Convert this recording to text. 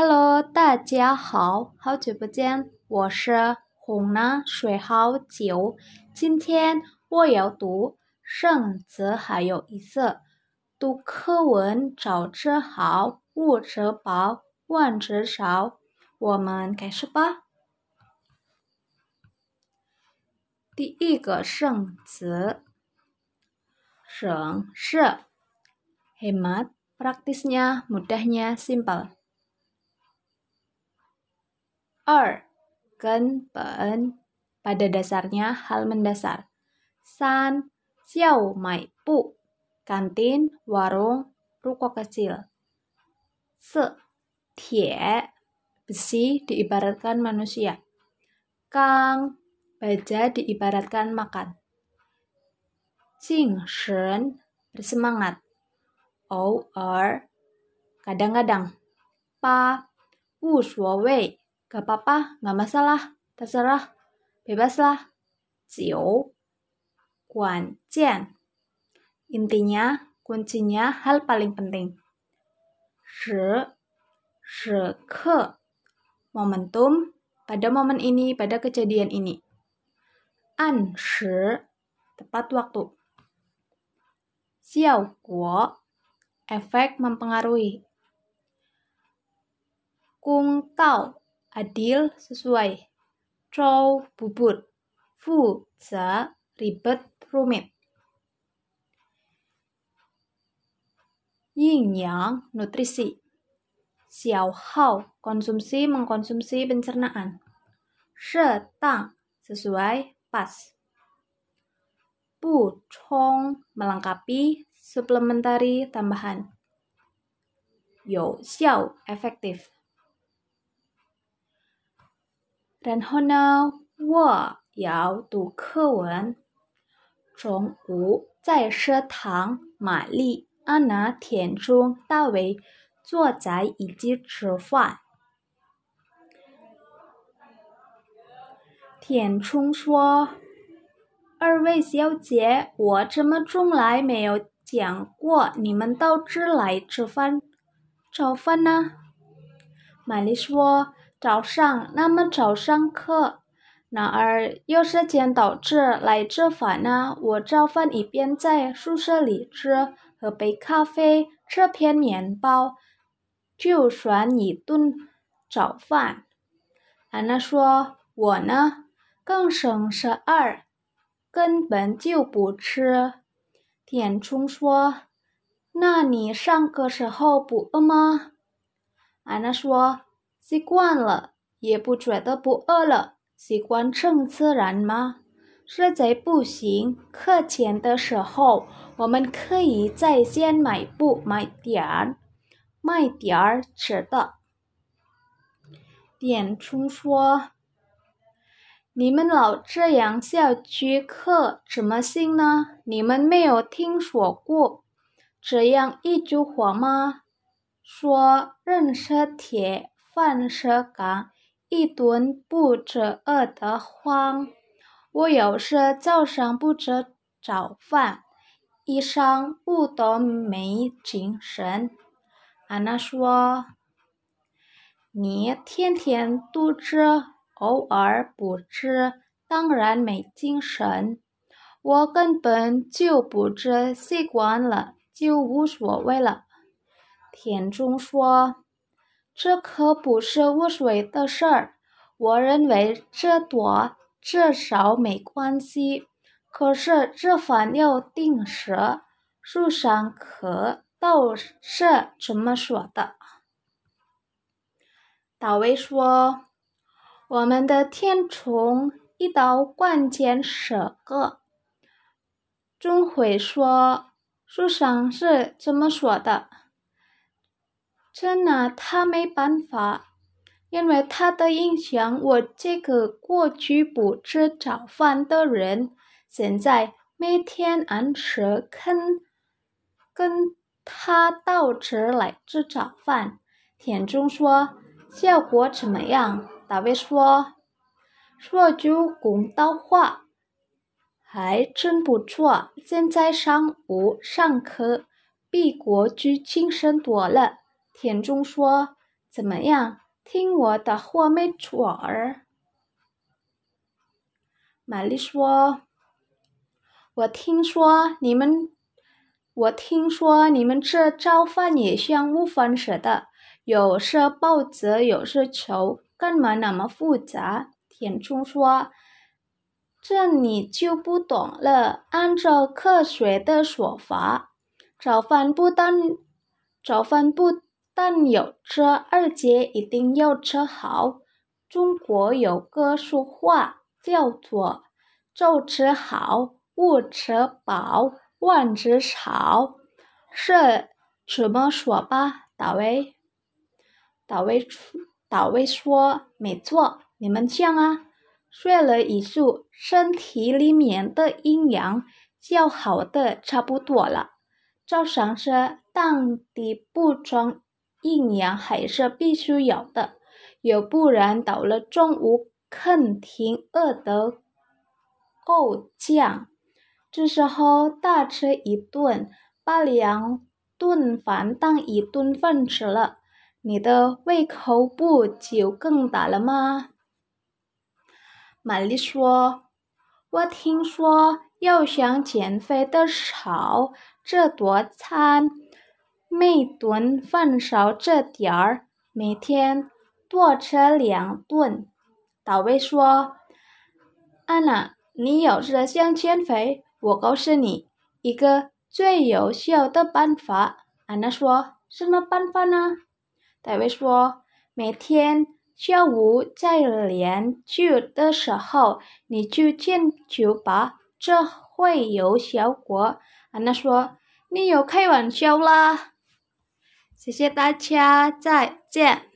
Hello，大家好，好久不见，我是红呢水好久。今天我要读生词，还有一次读课文，早知好，物质饱，万字少。我们开始吧。第一个生词，省是 hemat。Simple. 2. Genpen pada dasarnya hal mendasar. San, xiao mai pu, kantin, warung, ruko kecil. Se, tie, besi diibaratkan manusia. Kang, baja diibaratkan makan. Jing shen, bersemangat or kadang-kadang pa wu wei gak apa-apa gak masalah terserah. Bebaslah. Jiu guan jian. Intinya kuncinya hal paling penting. Shi. Shi ke. Momentum pada momen ini pada kejadian ini. An shi. Tepat waktu. Xiao guo. Efek mempengaruhi. Kung tao, adil, sesuai. Chou, bubur. Fu, za, ribet, rumit. Yin yang, nutrisi. Xiao hao, konsumsi mengkonsumsi pencernaan. She tang, sesuai, pas. Bu chong, melengkapi, suplementari tambahan. Yo xiao efektif. 然后呢我要读课文。中午在食堂玛丽安娜田中大卫坐在一起吃饭。田聪说二位小姐我怎么从来没有讲过你们到这来吃饭早饭呢？玛丽说早上那么早上课，哪儿有时间到这来吃饭呢？我早饭一边在宿舍里吃，喝杯咖啡，吃片面包，就算一顿早饭。”安娜说：“我呢，更省事儿，根本就不吃。”田冲说：“那你上课时候不饿吗？”安娜说：“习惯了，也不觉得不饿了。习惯成自然吗？实在不行，课前的时候，我们可以在线买布买点儿，买点儿吃的。”点出说。你们老这样下去课怎么行呢？你们没有听说过这样一句话吗？说认识铁，饭是钢，一顿不吃饿得慌。我要是早上不吃早饭，一上午都没精神。安娜说：“你天天都吃。”偶尔不吃，当然没精神。我根本就不吃，习惯了就无所谓了。田中说：“这可不是无所谓的事儿。我认为这多这少没关系。可是这饭要定时，树上可都是这么说的。”大卫说。我们的天虫一刀关键时刻，总会说树上是这么说的，真拿他没办法，因为他的影响，我这个过去不吃早饭的人，现在每天按时跟跟他到这来吃早饭。田中说，效果怎么样？大卫说：“说句公道话，还真不错。现在上午上课比过去精神多了。”田中说：“怎么样？听我的话没错儿。玛丽说：“我听说你们，我听说你们这早饭也像午饭似的，有时包子，有时球，干嘛那么复杂？”田中说：“这你就不懂了。按照科学的说法，早饭不但早饭不。”但有吃，而且一定要吃好。中国有个俗话叫做“早吃好，午吃饱，晚吃少”，是这么说吧？大卫，大卫说：“大卫说，没错，你们讲啊。睡了一宿，身体里面的阴阳就好的差不多了，早上是当地补充。”营养还是必须有的，要不然到了中午肯定饿得够呛。这时候大吃一顿，把两顿饭当一顿饭吃了，你的胃口不就更大了吗？玛丽说：“我听说要想减肥的少，这多餐。”每顿饭少这点儿，每天多吃两顿。大卫说：“安娜，你要是想减肥，我告诉你一个最有效的办法。”安娜说：“什么办法呢？”大卫说：“每天下午在练球的时候，你去捡球吧，这会有效果。”安娜说：“你又开玩笑啦！”谢谢大家，再见。